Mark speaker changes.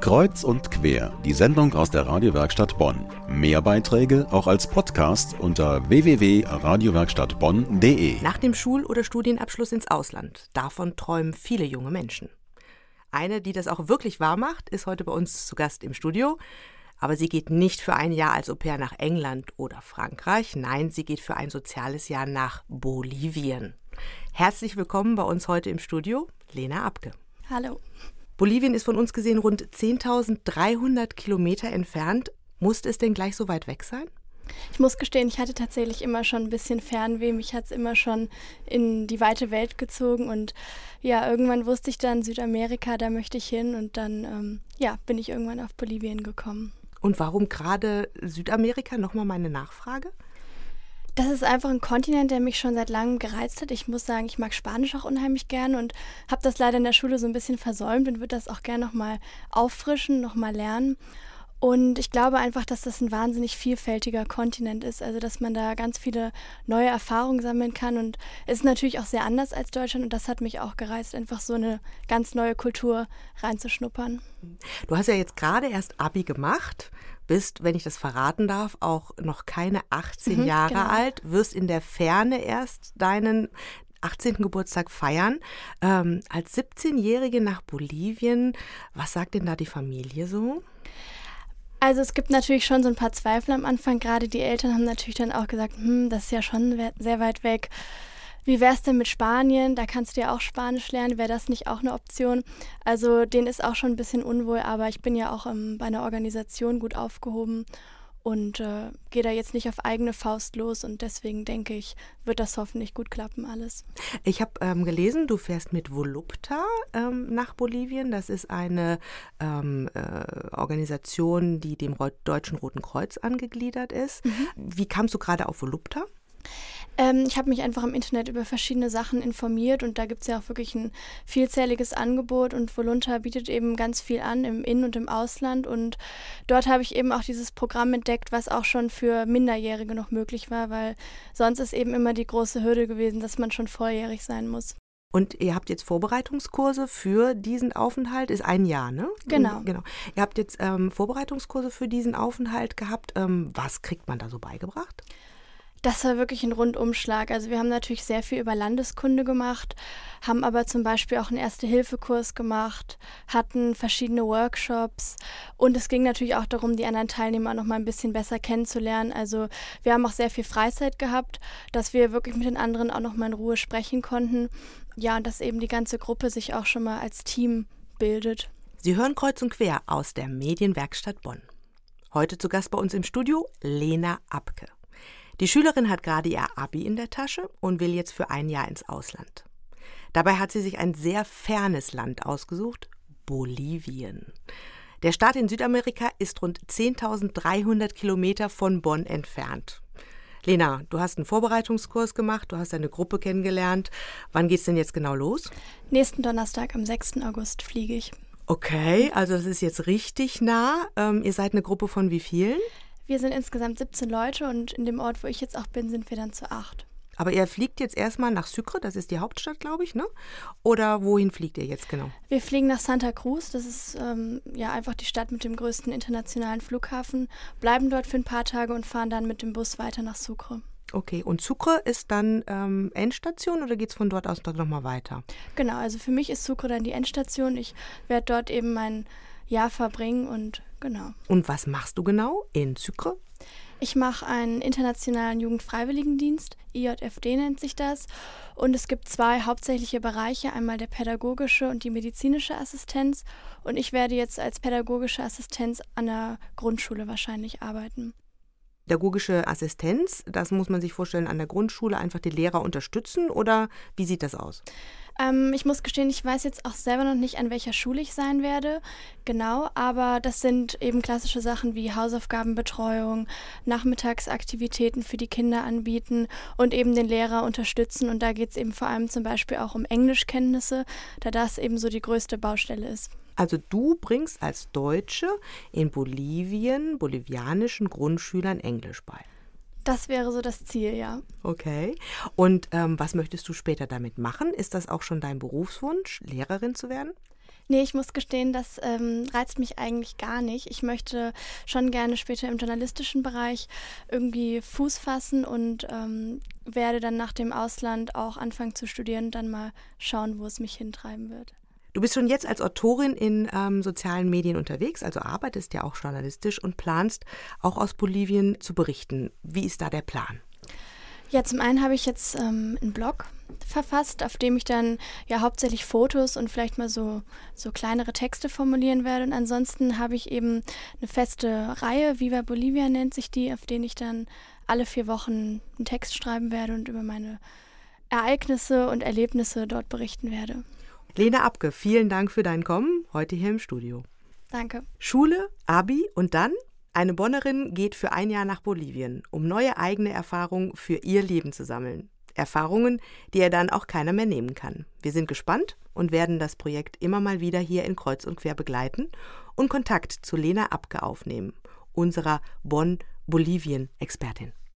Speaker 1: Kreuz und quer, die Sendung aus der Radiowerkstatt Bonn. Mehr Beiträge auch als Podcast unter www.radiowerkstattbonn.de.
Speaker 2: Nach dem Schul- oder Studienabschluss ins Ausland. Davon träumen viele junge Menschen. Eine, die das auch wirklich wahr macht, ist heute bei uns zu Gast im Studio. Aber sie geht nicht für ein Jahr als Au pair nach England oder Frankreich. Nein, sie geht für ein soziales Jahr nach Bolivien. Herzlich willkommen bei uns heute im Studio, Lena Abke.
Speaker 3: Hallo.
Speaker 2: Bolivien ist von uns gesehen rund 10.300 Kilometer entfernt. Musste es denn gleich so weit weg sein?
Speaker 3: Ich muss gestehen, ich hatte tatsächlich immer schon ein bisschen Fernweh. Mich hat es immer schon in die weite Welt gezogen. Und ja, irgendwann wusste ich dann Südamerika, da möchte ich hin. Und dann ähm, ja, bin ich irgendwann auf Bolivien gekommen.
Speaker 2: Und warum gerade Südamerika? Nochmal meine Nachfrage.
Speaker 3: Das ist einfach ein Kontinent, der mich schon seit langem gereizt hat. Ich muss sagen, ich mag Spanisch auch unheimlich gern und habe das leider in der Schule so ein bisschen versäumt und würde das auch gerne nochmal auffrischen, nochmal lernen. Und ich glaube einfach, dass das ein wahnsinnig vielfältiger Kontinent ist, also dass man da ganz viele neue Erfahrungen sammeln kann. Und es ist natürlich auch sehr anders als Deutschland und das hat mich auch gereizt, einfach so eine ganz neue Kultur reinzuschnuppern.
Speaker 2: Du hast ja jetzt gerade erst Abi gemacht bist, wenn ich das verraten darf, auch noch keine 18 mhm, Jahre genau. alt, wirst in der Ferne erst deinen 18. Geburtstag feiern. Ähm, als 17-Jährige nach Bolivien, was sagt denn da die Familie so?
Speaker 3: Also es gibt natürlich schon so ein paar Zweifel am Anfang. Gerade die Eltern haben natürlich dann auch gesagt, hm, das ist ja schon sehr weit weg. Wie wäre es denn mit Spanien? Da kannst du ja auch Spanisch lernen. Wäre das nicht auch eine Option? Also denen ist auch schon ein bisschen unwohl, aber ich bin ja auch ähm, bei einer Organisation gut aufgehoben und äh, gehe da jetzt nicht auf eigene Faust los und deswegen denke ich, wird das hoffentlich gut klappen alles.
Speaker 2: Ich habe ähm, gelesen, du fährst mit Volupta ähm, nach Bolivien. Das ist eine ähm, äh, Organisation, die dem Deutschen Roten Kreuz angegliedert ist. Mhm. Wie kamst du gerade auf Volupta?
Speaker 3: Ähm, ich habe mich einfach im Internet über verschiedene Sachen informiert und da gibt es ja auch wirklich ein vielzähliges Angebot und Volunta bietet eben ganz viel an im In- und im Ausland und dort habe ich eben auch dieses Programm entdeckt, was auch schon für Minderjährige noch möglich war, weil sonst ist eben immer die große Hürde gewesen, dass man schon volljährig sein muss.
Speaker 2: Und ihr habt jetzt Vorbereitungskurse für diesen Aufenthalt, ist ein Jahr, ne?
Speaker 3: Genau.
Speaker 2: genau. Ihr habt jetzt ähm, Vorbereitungskurse für diesen Aufenthalt gehabt. Ähm, was kriegt man da so beigebracht?
Speaker 3: Das war wirklich ein Rundumschlag. Also wir haben natürlich sehr viel über Landeskunde gemacht, haben aber zum Beispiel auch einen Erste-Hilfe-Kurs gemacht, hatten verschiedene Workshops und es ging natürlich auch darum, die anderen Teilnehmer noch mal ein bisschen besser kennenzulernen. Also wir haben auch sehr viel Freizeit gehabt, dass wir wirklich mit den anderen auch noch mal in Ruhe sprechen konnten. Ja, und dass eben die ganze Gruppe sich auch schon mal als Team bildet.
Speaker 2: Sie hören kreuz und quer aus der Medienwerkstatt Bonn. Heute zu Gast bei uns im Studio Lena Abke. Die Schülerin hat gerade ihr Abi in der Tasche und will jetzt für ein Jahr ins Ausland. Dabei hat sie sich ein sehr fernes Land ausgesucht, Bolivien. Der Staat in Südamerika ist rund 10.300 Kilometer von Bonn entfernt. Lena, du hast einen Vorbereitungskurs gemacht, du hast eine Gruppe kennengelernt. Wann geht es denn jetzt genau los?
Speaker 3: Nächsten Donnerstag, am 6. August, fliege ich.
Speaker 2: Okay, also das ist jetzt richtig nah. Ähm, ihr seid eine Gruppe von wie vielen?
Speaker 3: Wir sind insgesamt 17 Leute und in dem Ort, wo ich jetzt auch bin, sind wir dann zu acht.
Speaker 2: Aber ihr fliegt jetzt erstmal nach Sucre, das ist die Hauptstadt, glaube ich, ne? Oder wohin fliegt ihr jetzt genau?
Speaker 3: Wir fliegen nach Santa Cruz, das ist ähm, ja einfach die Stadt mit dem größten internationalen Flughafen, bleiben dort für ein paar Tage und fahren dann mit dem Bus weiter nach Sucre.
Speaker 2: Okay, und Sucre ist dann ähm, Endstation oder geht es von dort aus dort nochmal weiter?
Speaker 3: Genau, also für mich ist Sucre dann die Endstation. Ich werde dort eben mein Jahr verbringen und genau.
Speaker 2: Und was machst du genau in Sucre?
Speaker 3: Ich mache einen internationalen Jugendfreiwilligendienst, IJFD nennt sich das. Und es gibt zwei hauptsächliche Bereiche, einmal der pädagogische und die medizinische Assistenz. Und ich werde jetzt als pädagogische Assistenz an der Grundschule wahrscheinlich arbeiten.
Speaker 2: Pädagogische Assistenz, das muss man sich vorstellen, an der Grundschule einfach die Lehrer unterstützen oder wie sieht das aus?
Speaker 3: Ähm, ich muss gestehen, ich weiß jetzt auch selber noch nicht, an welcher Schule ich sein werde. Genau, aber das sind eben klassische Sachen wie Hausaufgabenbetreuung, Nachmittagsaktivitäten für die Kinder anbieten und eben den Lehrer unterstützen. Und da geht es eben vor allem zum Beispiel auch um Englischkenntnisse, da das eben so die größte Baustelle ist.
Speaker 2: Also du bringst als Deutsche in Bolivien bolivianischen Grundschülern Englisch bei.
Speaker 3: Das wäre so das Ziel, ja.
Speaker 2: Okay. Und ähm, was möchtest du später damit machen? Ist das auch schon dein Berufswunsch, Lehrerin zu werden?
Speaker 3: Nee, ich muss gestehen, das ähm, reizt mich eigentlich gar nicht. Ich möchte schon gerne später im journalistischen Bereich irgendwie Fuß fassen und ähm, werde dann nach dem Ausland auch anfangen zu studieren und dann mal schauen, wo es mich hintreiben wird.
Speaker 2: Du bist schon jetzt als Autorin in ähm, sozialen Medien unterwegs, also arbeitest ja auch journalistisch und planst auch aus Bolivien zu berichten. Wie ist da der Plan?
Speaker 3: Ja, zum einen habe ich jetzt ähm, einen Blog verfasst, auf dem ich dann ja hauptsächlich Fotos und vielleicht mal so, so kleinere Texte formulieren werde. Und ansonsten habe ich eben eine feste Reihe, Viva Bolivia nennt sich die, auf denen ich dann alle vier Wochen einen Text schreiben werde und über meine Ereignisse und Erlebnisse dort berichten werde.
Speaker 2: Lena Abke, vielen Dank für dein Kommen heute hier im Studio.
Speaker 3: Danke.
Speaker 2: Schule, Abi und dann eine Bonnerin geht für ein Jahr nach Bolivien, um neue eigene Erfahrungen für ihr Leben zu sammeln. Erfahrungen, die er dann auch keiner mehr nehmen kann. Wir sind gespannt und werden das Projekt immer mal wieder hier in Kreuz und Quer begleiten und Kontakt zu Lena Abke aufnehmen, unserer Bonn-Bolivien-Expertin.